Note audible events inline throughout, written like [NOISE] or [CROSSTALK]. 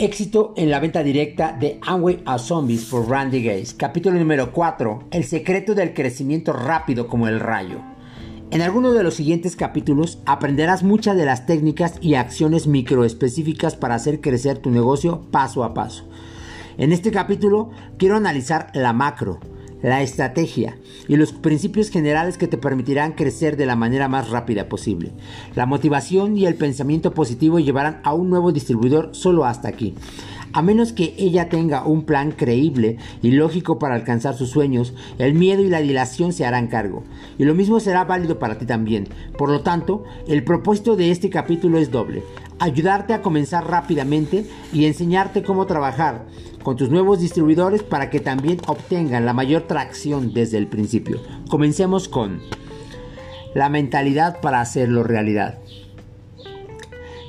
Éxito en la venta directa de Amway a Zombies por Randy Gates. Capítulo número 4. El secreto del crecimiento rápido como el rayo. En alguno de los siguientes capítulos aprenderás muchas de las técnicas y acciones microespecíficas para hacer crecer tu negocio paso a paso. En este capítulo quiero analizar la macro, la estrategia y los principios generales que te permitirán crecer de la manera más rápida posible. La motivación y el pensamiento positivo llevarán a un nuevo distribuidor solo hasta aquí. A menos que ella tenga un plan creíble y lógico para alcanzar sus sueños, el miedo y la dilación se harán cargo. Y lo mismo será válido para ti también. Por lo tanto, el propósito de este capítulo es doble. Ayudarte a comenzar rápidamente y enseñarte cómo trabajar con tus nuevos distribuidores para que también obtengan la mayor tracción desde el principio. Comencemos con la mentalidad para hacerlo realidad.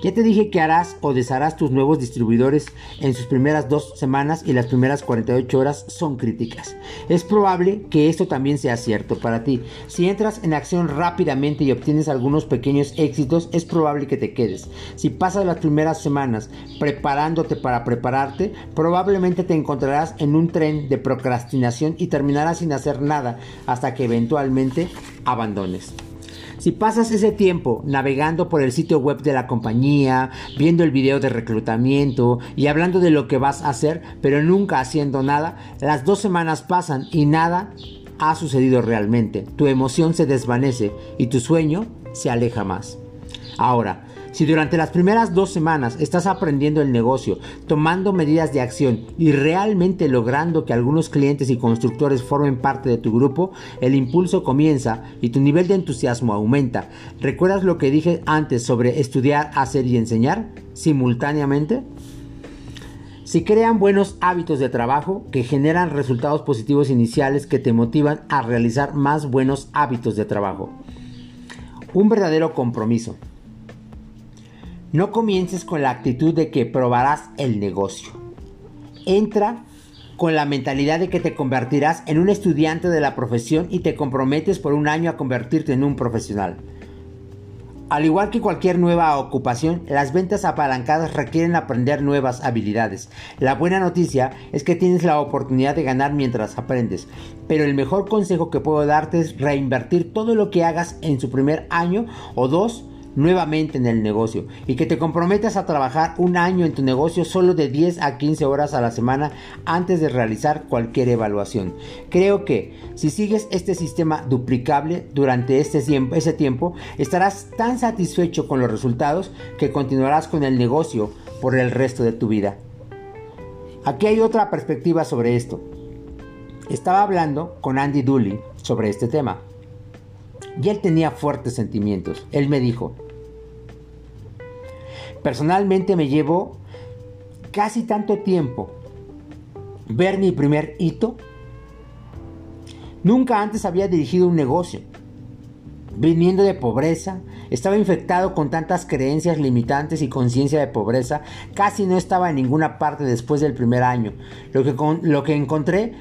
Ya te dije que harás o desharás tus nuevos distribuidores en sus primeras dos semanas y las primeras 48 horas son críticas. Es probable que esto también sea cierto para ti. Si entras en acción rápidamente y obtienes algunos pequeños éxitos, es probable que te quedes. Si pasas las primeras semanas preparándote para prepararte, probablemente te encontrarás en un tren de procrastinación y terminarás sin hacer nada hasta que eventualmente abandones. Si pasas ese tiempo navegando por el sitio web de la compañía, viendo el video de reclutamiento y hablando de lo que vas a hacer, pero nunca haciendo nada, las dos semanas pasan y nada ha sucedido realmente. Tu emoción se desvanece y tu sueño se aleja más. Ahora, si durante las primeras dos semanas estás aprendiendo el negocio, tomando medidas de acción y realmente logrando que algunos clientes y constructores formen parte de tu grupo, el impulso comienza y tu nivel de entusiasmo aumenta. ¿Recuerdas lo que dije antes sobre estudiar, hacer y enseñar simultáneamente? Si crean buenos hábitos de trabajo que generan resultados positivos iniciales que te motivan a realizar más buenos hábitos de trabajo. Un verdadero compromiso. No comiences con la actitud de que probarás el negocio. Entra con la mentalidad de que te convertirás en un estudiante de la profesión y te comprometes por un año a convertirte en un profesional. Al igual que cualquier nueva ocupación, las ventas apalancadas requieren aprender nuevas habilidades. La buena noticia es que tienes la oportunidad de ganar mientras aprendes, pero el mejor consejo que puedo darte es reinvertir todo lo que hagas en su primer año o dos nuevamente en el negocio y que te comprometas a trabajar un año en tu negocio solo de 10 a 15 horas a la semana antes de realizar cualquier evaluación. Creo que si sigues este sistema duplicable durante este tiempo, ese tiempo, estarás tan satisfecho con los resultados que continuarás con el negocio por el resto de tu vida. Aquí hay otra perspectiva sobre esto. Estaba hablando con Andy Dooley sobre este tema. Y él tenía fuertes sentimientos. Él me dijo, personalmente me llevó casi tanto tiempo ver mi primer hito. Nunca antes había dirigido un negocio. Viniendo de pobreza, estaba infectado con tantas creencias limitantes y conciencia de pobreza, casi no estaba en ninguna parte después del primer año. Lo que, lo que encontré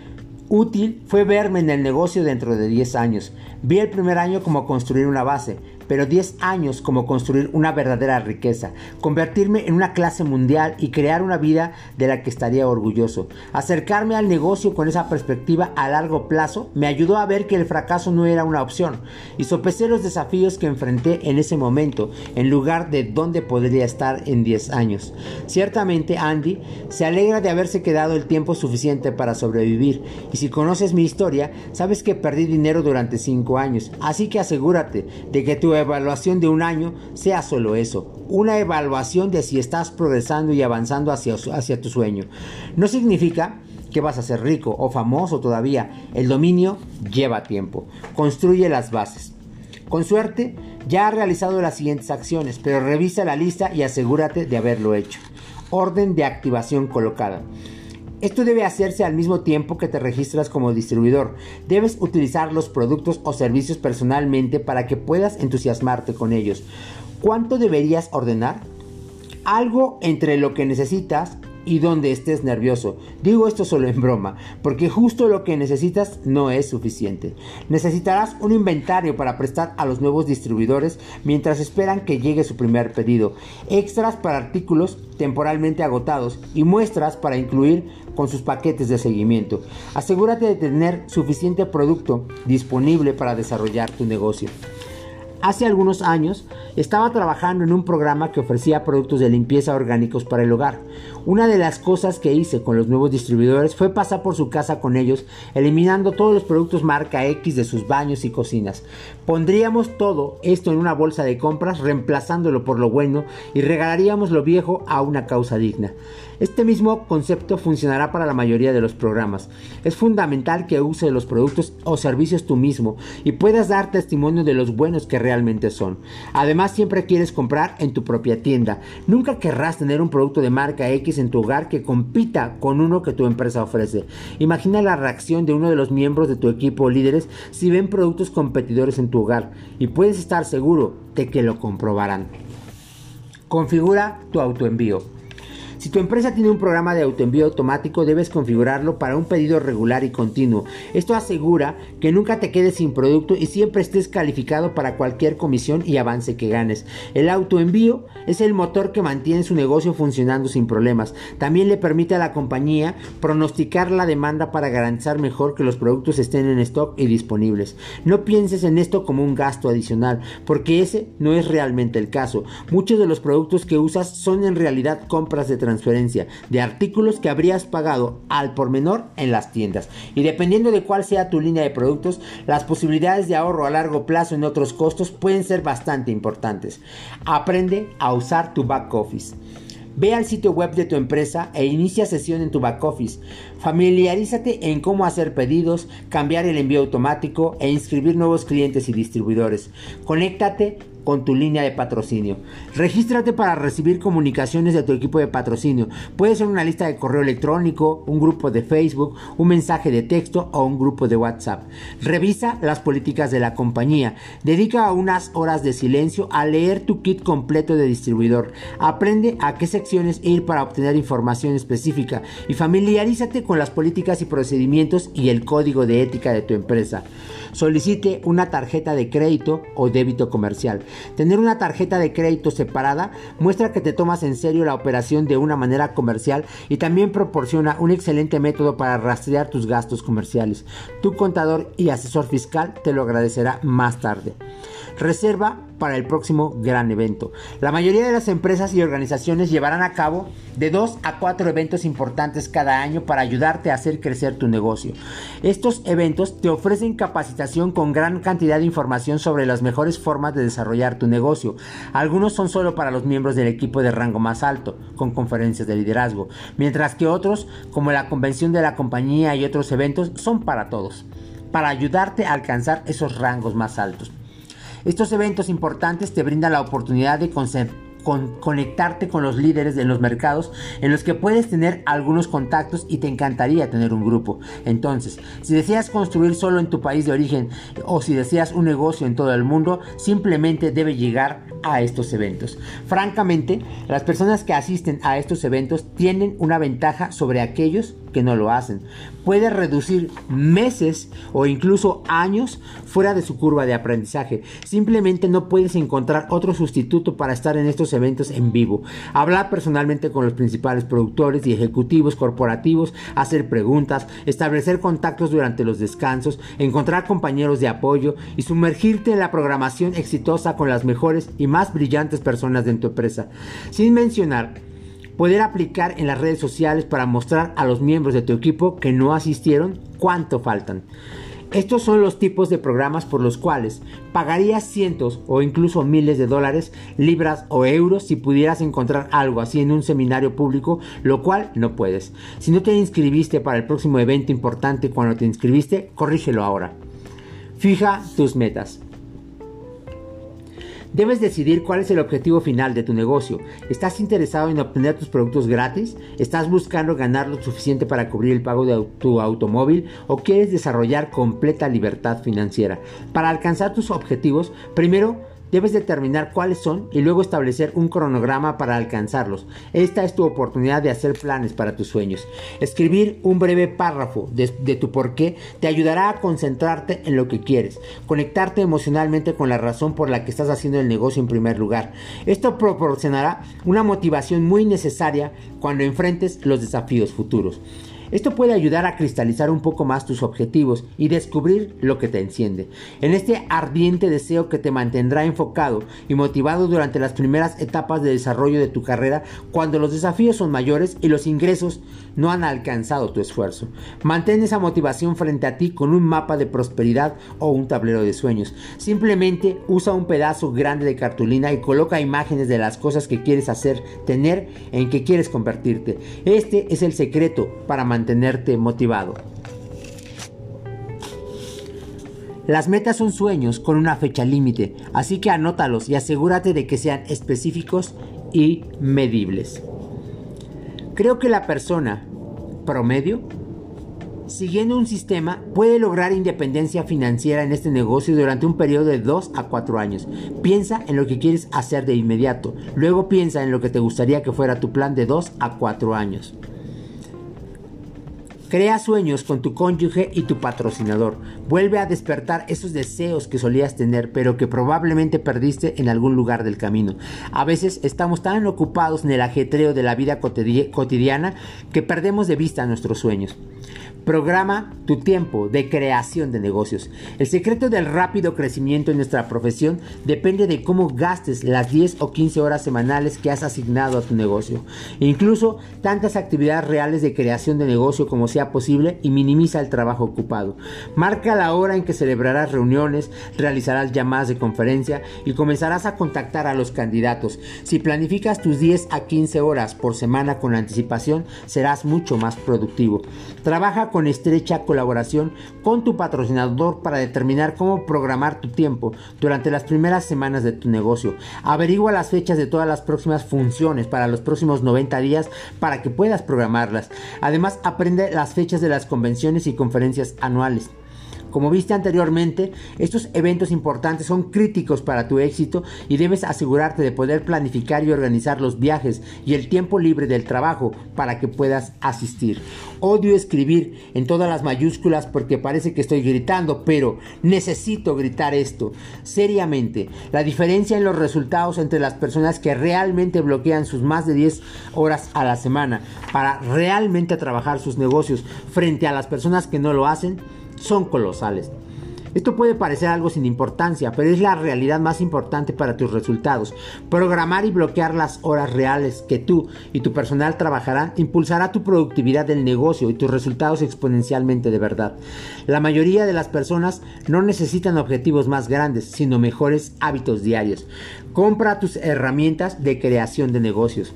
útil fue verme en el negocio dentro de 10 años. Vi el primer año como construir una base, pero 10 años como construir una verdadera riqueza, convertirme en una clase mundial y crear una vida de la que estaría orgulloso. Acercarme al negocio con esa perspectiva a largo plazo me ayudó a ver que el fracaso no era una opción y sopesé los desafíos que enfrenté en ese momento en lugar de dónde podría estar en 10 años. Ciertamente Andy se alegra de haberse quedado el tiempo suficiente para sobrevivir y si conoces mi historia sabes que perdí dinero durante 5 años, así que asegúrate de que tu evaluación de un año sea solo eso, una evaluación de si estás progresando y avanzando hacia, hacia tu sueño. No significa que vas a ser rico o famoso todavía. El dominio lleva tiempo. Construye las bases. Con suerte, ya has realizado las siguientes acciones, pero revisa la lista y asegúrate de haberlo hecho. Orden de activación colocada. Esto debe hacerse al mismo tiempo que te registras como distribuidor. Debes utilizar los productos o servicios personalmente para que puedas entusiasmarte con ellos. ¿Cuánto deberías ordenar? Algo entre lo que necesitas y donde estés nervioso. Digo esto solo en broma, porque justo lo que necesitas no es suficiente. Necesitarás un inventario para prestar a los nuevos distribuidores mientras esperan que llegue su primer pedido, extras para artículos temporalmente agotados y muestras para incluir con sus paquetes de seguimiento. Asegúrate de tener suficiente producto disponible para desarrollar tu negocio. Hace algunos años estaba trabajando en un programa que ofrecía productos de limpieza orgánicos para el hogar. Una de las cosas que hice con los nuevos distribuidores fue pasar por su casa con ellos, eliminando todos los productos marca X de sus baños y cocinas. Pondríamos todo esto en una bolsa de compras, reemplazándolo por lo bueno y regalaríamos lo viejo a una causa digna. Este mismo concepto funcionará para la mayoría de los programas. Es fundamental que uses los productos o servicios tú mismo y puedas dar testimonio de los buenos que realmente son. Además, siempre quieres comprar en tu propia tienda. Nunca querrás tener un producto de marca X en tu hogar que compita con uno que tu empresa ofrece. Imagina la reacción de uno de los miembros de tu equipo o líderes si ven productos competidores en tu hogar y puedes estar seguro de que lo comprobarán. Configura tu autoenvío. Si tu empresa tiene un programa de autoenvío automático, debes configurarlo para un pedido regular y continuo. Esto asegura que nunca te quedes sin producto y siempre estés calificado para cualquier comisión y avance que ganes. El autoenvío es el motor que mantiene su negocio funcionando sin problemas. También le permite a la compañía pronosticar la demanda para garantizar mejor que los productos estén en stock y disponibles. No pienses en esto como un gasto adicional, porque ese no es realmente el caso. Muchos de los productos que usas son en realidad compras de transferencia de artículos que habrías pagado al por menor en las tiendas. Y dependiendo de cuál sea tu línea de productos, las posibilidades de ahorro a largo plazo en otros costos pueden ser bastante importantes. Aprende a usar tu back office. Ve al sitio web de tu empresa e inicia sesión en tu back office. Familiarízate en cómo hacer pedidos, cambiar el envío automático e inscribir nuevos clientes y distribuidores. Conéctate con tu línea de patrocinio. Regístrate para recibir comunicaciones de tu equipo de patrocinio. Puede ser una lista de correo electrónico, un grupo de Facebook, un mensaje de texto o un grupo de WhatsApp. Revisa las políticas de la compañía. Dedica unas horas de silencio a leer tu kit completo de distribuidor. Aprende a qué secciones ir para obtener información específica y familiarízate con las políticas y procedimientos y el código de ética de tu empresa. Solicite una tarjeta de crédito o débito comercial. Tener una tarjeta de crédito separada muestra que te tomas en serio la operación de una manera comercial y también proporciona un excelente método para rastrear tus gastos comerciales. Tu contador y asesor fiscal te lo agradecerá más tarde. Reserva para el próximo gran evento. La mayoría de las empresas y organizaciones llevarán a cabo de 2 a 4 eventos importantes cada año para ayudarte a hacer crecer tu negocio. Estos eventos te ofrecen capacitación con gran cantidad de información sobre las mejores formas de desarrollar tu negocio. Algunos son solo para los miembros del equipo de rango más alto, con conferencias de liderazgo, mientras que otros, como la convención de la compañía y otros eventos, son para todos, para ayudarte a alcanzar esos rangos más altos. Estos eventos importantes te brindan la oportunidad de conectarte con los líderes de los mercados en los que puedes tener algunos contactos y te encantaría tener un grupo. Entonces, si deseas construir solo en tu país de origen o si deseas un negocio en todo el mundo, simplemente debe llegar a estos eventos. Francamente, las personas que asisten a estos eventos tienen una ventaja sobre aquellos que no lo hacen. Puede reducir meses o incluso años fuera de su curva de aprendizaje. Simplemente no puedes encontrar otro sustituto para estar en estos eventos en vivo. Hablar personalmente con los principales productores y ejecutivos corporativos, hacer preguntas, establecer contactos durante los descansos, encontrar compañeros de apoyo y sumergirte en la programación exitosa con las mejores y más brillantes personas de tu empresa. Sin mencionar poder aplicar en las redes sociales para mostrar a los miembros de tu equipo que no asistieron cuánto faltan. Estos son los tipos de programas por los cuales pagarías cientos o incluso miles de dólares, libras o euros si pudieras encontrar algo así en un seminario público, lo cual no puedes. Si no te inscribiste para el próximo evento importante cuando te inscribiste, corrígelo ahora. Fija tus metas. Debes decidir cuál es el objetivo final de tu negocio. ¿Estás interesado en obtener tus productos gratis? ¿Estás buscando ganar lo suficiente para cubrir el pago de tu automóvil? ¿O quieres desarrollar completa libertad financiera? Para alcanzar tus objetivos, primero Debes determinar cuáles son y luego establecer un cronograma para alcanzarlos. Esta es tu oportunidad de hacer planes para tus sueños. Escribir un breve párrafo de, tu porqué te ayudará a concentrarte en lo que quieres, conectarte emocionalmente con la razón por la que estás haciendo el negocio en primer lugar. Esto proporcionará una motivación muy necesaria cuando enfrentes los desafíos futuros. Esto puede ayudar a cristalizar un poco más tus objetivos y descubrir lo que te enciende. En este ardiente deseo que te mantendrá enfocado y motivado durante las primeras etapas de desarrollo de tu carrera, cuando los desafíos son mayores y los ingresos no han alcanzado tu esfuerzo. Mantén esa motivación frente a ti con un mapa de prosperidad o un tablero de sueños. Simplemente usa un pedazo grande de cartulina y coloca imágenes de las cosas que quieres hacer, tener, en que quieres convertirte. Este es el secreto para mantener mantenerte motivado. Las metas son sueños con una fecha límite, así que anótalos y asegúrate de que sean específicos y medibles. Creo que la persona promedio, siguiendo un sistema, puede lograr independencia financiera en este negocio durante un periodo de 2 a 4 años. Piensa en lo que quieres hacer de inmediato, luego piensa en lo que te gustaría que fuera tu plan de 2 a 4 años. Crea sueños con tu cónyuge y tu patrocinador. Vuelve a despertar esos deseos que solías tener, pero que probablemente perdiste en algún lugar del camino. A veces estamos tan ocupados en el ajetreo de la vida cotidiana que perdemos de vista nuestros sueños. Programa tu tiempo de creación de negocios. El secreto del rápido crecimiento en nuestra profesión depende de cómo gastes las 10 o 15 horas semanales que has asignado a tu negocio. Incluso tantas actividades reales de creación de negocio como sea posible y minimiza el trabajo ocupado. Marca la hora en que celebrarás reuniones, realizarás llamadas de conferencia y comenzarás a contactar a los candidatos. Si planificas tus 10 a 15 horas por semana con anticipación, serás mucho más productivo. Trabaja con estrecha colaboración con tu patrocinador para determinar cómo programar tu tiempo durante las primeras semanas de tu negocio. Averigua las fechas de todas las próximas funciones para los próximos 90 días para que puedas programarlas. Además, aprende las fechas de las convenciones y conferencias anuales. Como viste anteriormente, estos eventos importantes son críticos para tu éxito y debes asegurarte de poder planificar y organizar los viajes y el tiempo libre del trabajo para que puedas asistir. Odio escribir en todas las mayúsculas porque parece que estoy gritando, pero necesito gritar esto. Seriamente, la diferencia en los resultados entre las personas que realmente bloquean sus más de 10 horas a la semana para realmente trabajar sus negocios frente a las personas que no lo hacen son colosales. Esto puede parecer algo sin importancia, pero es la realidad más importante para tus resultados. Programar y bloquear las horas reales que tú y tu personal trabajarán impulsará tu productividad del negocio y tus resultados exponencialmente de verdad. La mayoría de las personas no necesitan objetivos más grandes, sino mejores hábitos diarios. Compra tus herramientas de creación de negocios.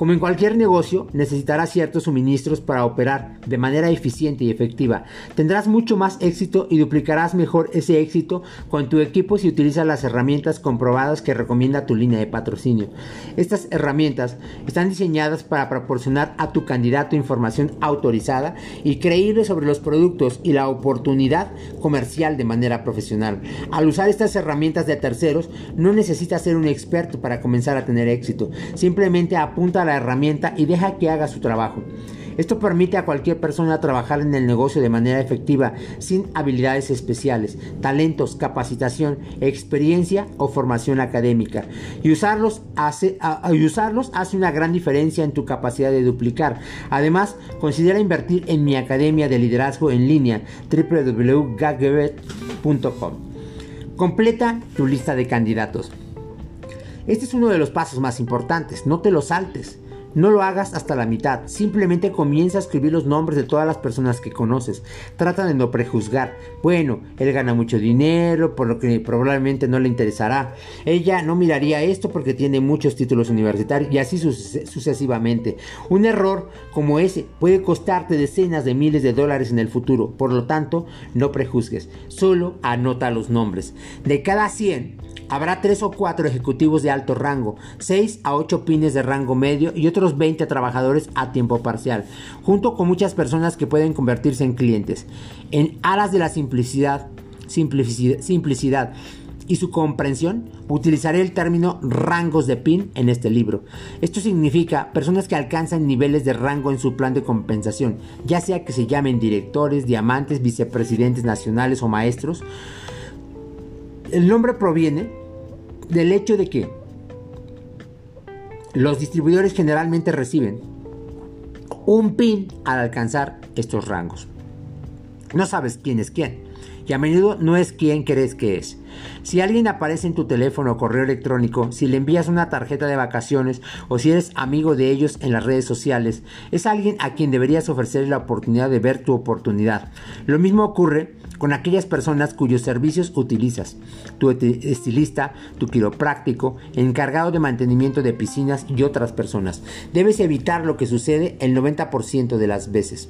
Como en cualquier negocio, necesitarás ciertos suministros para operar de manera eficiente y efectiva. Tendrás mucho más éxito y duplicarás mejor ese éxito con tu equipo si utilizas las herramientas comprobadas que recomienda tu línea de patrocinio. Estas herramientas están diseñadas para proporcionar a tu candidato información autorizada y creíble sobre los productos y la oportunidad comercial de manera profesional. Al usar estas herramientas de terceros, no necesitas ser un experto para comenzar a tener éxito. Simplemente apunta a herramienta y deja que haga su trabajo. Esto permite a cualquier persona trabajar en el negocio de manera efectiva sin habilidades especiales, talentos, capacitación, experiencia o formación académica. Y usarlos hace, usarlos hace una gran diferencia en tu capacidad de duplicar. Además, considera invertir en mi academia de liderazgo en línea www.gagbet.com. Completa tu lista de candidatos. Este es uno de los pasos más importantes, no te lo saltes. No lo hagas hasta la mitad, simplemente comienza a escribir los nombres de todas las personas que conoces. Trata de no prejuzgar. Bueno, él gana mucho dinero, por lo que probablemente no le interesará. Ella no miraría esto porque tiene muchos títulos universitarios y así sucesivamente. Un error como ese puede costarte decenas de miles de dólares en el futuro. Por lo tanto, no prejuzgues, solo anota los nombres. De cada 100, habrá 3 o 4 ejecutivos de alto rango, 6 a 8 pines de rango medio y otros 20 trabajadores a tiempo parcial, junto con muchas personas que pueden convertirse en clientes. En aras de la simplicidad, simplicidad, simplicidad y su comprensión, utilizaré el término rangos de PIN en este libro. Esto significa personas que alcanzan niveles de rango en su plan de compensación, ya sea que se llamen directores, diamantes, vicepresidentes nacionales o maestros. El nombre proviene del hecho de que los distribuidores generalmente reciben un PIN al alcanzar estos rangos. No sabes quién es quién y a menudo no es quien crees que es. Si alguien aparece en tu teléfono o correo electrónico, si le envías una tarjeta de vacaciones o si eres amigo de ellos en las redes sociales, es alguien a quien deberías ofrecer la oportunidad de ver tu oportunidad. Lo mismo ocurre con aquellas personas cuyos servicios utilizas. Tu estilista, tu quiropráctico, encargado de mantenimiento de piscinas y otras personas. Debes evitar lo que sucede el 90% de las veces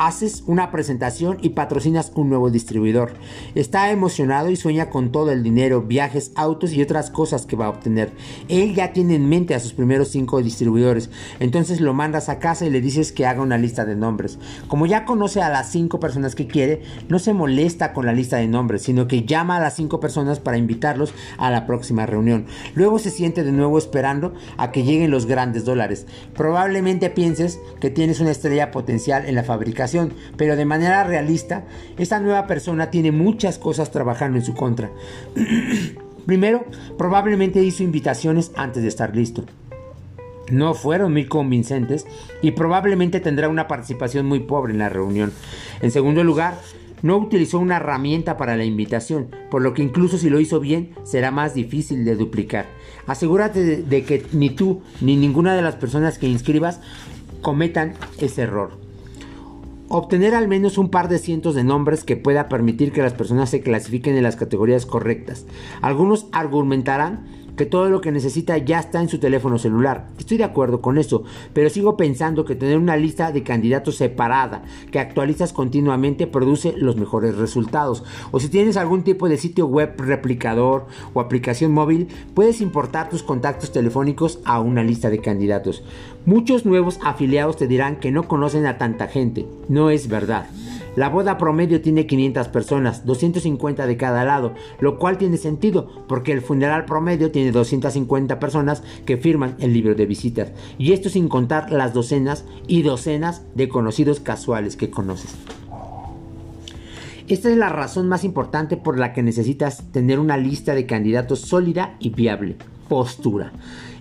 haces una presentación y patrocinas un nuevo distribuidor. Está emocionado y sueña con todo el dinero, viajes, autos y otras cosas que va a obtener. Él ya tiene en mente a sus primeros cinco distribuidores. Entonces lo mandas a casa y le dices que haga una lista de nombres. Como ya conoce a las cinco personas que quiere, no se molesta con la lista de nombres, sino que llama a las cinco personas para invitarlos a la próxima reunión. Luego se siente de nuevo esperando a que lleguen los grandes dólares. Probablemente pienses que tienes una estrella potencial en la fabricación pero de manera realista, esta nueva persona tiene muchas cosas trabajando en su contra. [CLEARS THROAT] Primero, probablemente hizo invitaciones antes de estar listo. No fueron muy convincentes y probablemente tendrá una participación muy pobre en la reunión. En segundo lugar, no utilizó una herramienta para la invitación, por lo que incluso si lo hizo bien, será más difícil de duplicar. Asegúrate de, que ni tú ni ninguna de las personas que inscribas cometan ese error. Obtener al menos un par de cientos de nombres que pueda permitir que las personas se clasifiquen en las categorías correctas. Algunos argumentarán que todo lo que necesita ya está en su teléfono celular. Estoy de acuerdo con eso, pero sigo pensando que tener una lista de candidatos separada que actualizas continuamente produce los mejores resultados. O si tienes algún tipo de sitio web replicador o aplicación móvil, puedes importar tus contactos telefónicos a una lista de candidatos. Muchos nuevos afiliados te dirán que no conocen a tanta gente. No es verdad. La boda promedio tiene 500 personas, 250 de cada lado, lo cual tiene sentido porque el funeral promedio tiene 250 personas que firman el libro de visitas. Y esto sin contar las docenas y docenas de conocidos casuales que conoces. Esta es la razón más importante por la que necesitas tener una lista de candidatos sólida y viable. Postura.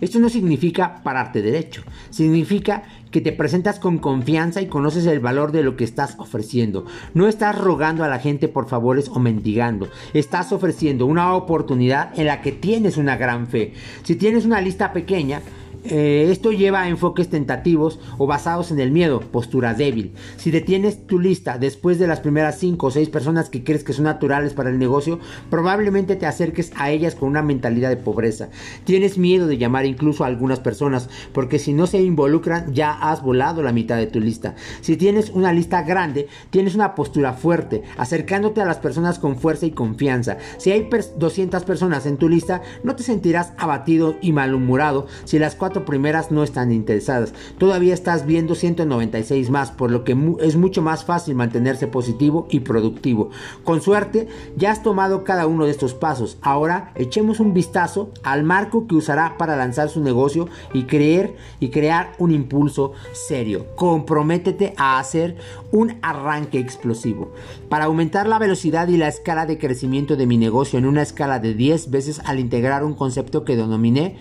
Esto no significa pararte derecho, significa que te presentas con confianza y conoces el valor de lo que estás ofreciendo. No estás rogando a la gente por favores o mendigando. Estás ofreciendo una oportunidad en la que tienes una gran fe. Si tienes una lista pequeña, eh, esto lleva a enfoques tentativos o basados en el miedo, postura débil. Si detienes tu lista después de las primeras 5 o 6 personas que crees que son naturales para el negocio, probablemente te acerques a ellas con una mentalidad de pobreza. Tienes miedo de llamar incluso a algunas personas porque si no se involucran ya has volado la mitad de tu lista. Si tienes una lista grande, tienes una postura fuerte, acercándote a las personas con fuerza y confianza. Si hay 200 personas en tu lista, no te sentirás abatido y malhumorado si las primeras no están interesadas. Todavía estás viendo 196 más, por lo que es mucho más fácil mantenerse positivo y productivo. Con suerte, ya has tomado cada uno de estos pasos. Ahora echemos un vistazo al marco que usará para lanzar su negocio y creer y crear un impulso serio. Comprométete a hacer un arranque explosivo. Para aumentar la velocidad y la escala de crecimiento de mi negocio en una escala de 10 veces al integrar un concepto que denominé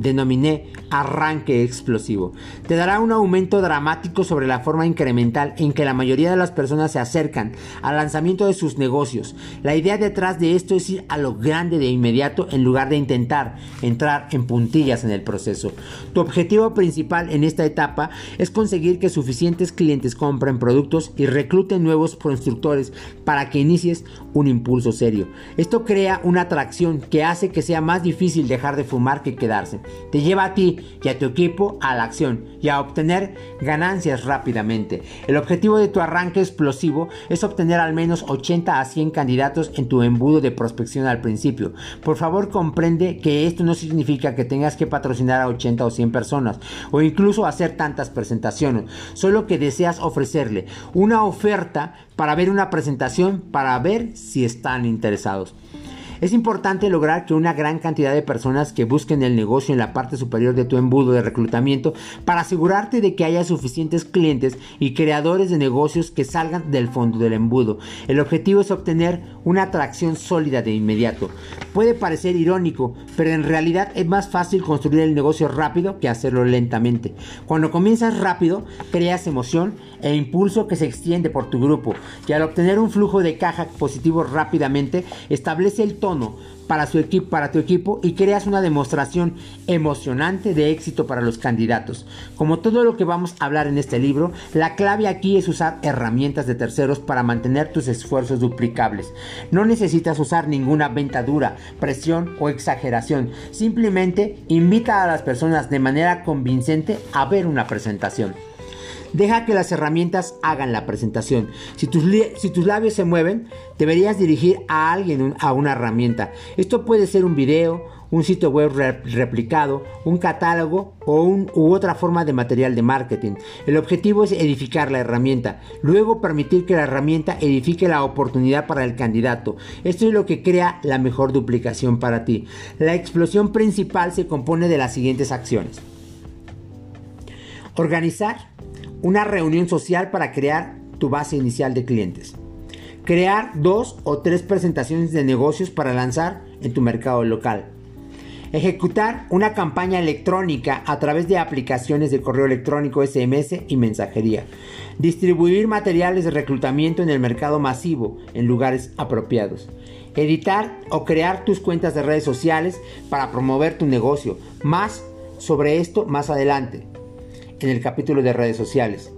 denominé arranque explosivo. Te dará un aumento dramático sobre la forma incremental en que la mayoría de las personas se acercan al lanzamiento de sus negocios. La idea detrás de esto es ir a lo grande de inmediato en lugar de intentar entrar en puntillas en el proceso. Tu objetivo principal en esta etapa es conseguir que suficientes clientes compren productos y recluten nuevos constructores para que inicies un impulso serio. Esto crea una atracción que hace que sea más difícil dejar de fumar que quedarse. Te lleva a ti y a tu equipo a la acción y a obtener ganancias rápidamente. El objetivo de tu arranque explosivo es obtener al menos 80 a 100 candidatos en tu embudo de prospección al principio. Por favor comprende que esto no significa que tengas que patrocinar a 80 o 100 personas o incluso hacer tantas presentaciones, solo que deseas ofrecerle una oferta para ver una presentación para ver si están interesados. Es importante lograr que una gran cantidad de personas que busquen el negocio en la parte superior de tu embudo de reclutamiento para asegurarte de que haya suficientes clientes y creadores de negocios que salgan del fondo del embudo. El objetivo es obtener una atracción sólida de inmediato. Puede parecer irónico, pero en realidad es más fácil construir el negocio rápido que hacerlo lentamente. Cuando comienzas rápido, creas emoción e impulso que se extiende por tu grupo y al obtener un flujo de caja positivo rápidamente, establece el tono para, su para tu equipo y creas una demostración emocionante de éxito para los candidatos. Como todo lo que vamos a hablar en este libro, la clave aquí es usar herramientas de terceros para mantener tus esfuerzos duplicables. No necesitas usar ninguna venta dura, presión o exageración. Simplemente invita a las personas de manera convincente a ver una presentación. Deja que las herramientas hagan la presentación. Si tus, si tus labios se mueven, deberías dirigir a alguien a una herramienta. Esto puede ser un video, un sitio web replicado, un catálogo o un, u otra forma de material de marketing. El objetivo es edificar la herramienta, luego permitir que la herramienta edifique la oportunidad para el candidato. Esto es lo que crea la mejor duplicación para ti. La explosión principal se compone de las siguientes acciones. Organizar una reunión social para crear tu base inicial de clientes. Crear dos o tres presentaciones de negocios para lanzar en tu mercado local. Ejecutar una campaña electrónica a través de aplicaciones de correo electrónico SMS y mensajería. Distribuir materiales de reclutamiento en el mercado masivo en lugares apropiados. Editar o crear tus cuentas de redes sociales para promover tu negocio. Más sobre esto más adelante en el capítulo de redes sociales.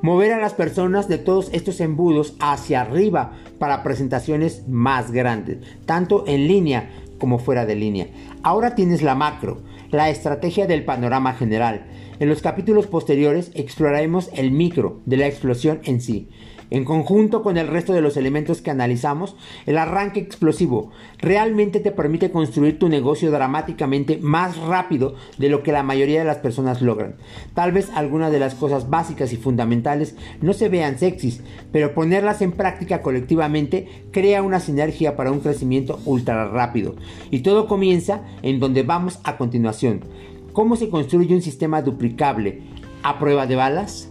Mover a las personas de todos estos embudos hacia arriba para presentaciones más grandes, tanto en línea como fuera de línea. Ahora tienes la macro, la estrategia del panorama general. En los capítulos posteriores exploraremos el micro de la explosión en sí. En conjunto con el resto de los elementos que analizamos, el arranque explosivo realmente te permite construir tu negocio dramáticamente más rápido de lo que la mayoría de las personas logran. Tal vez algunas de las cosas básicas y fundamentales no se vean sexys, pero ponerlas en práctica colectivamente crea una sinergia para un crecimiento ultra rápido. Y todo comienza en donde vamos a continuación. ¿Cómo se construye un sistema duplicable a prueba de balas?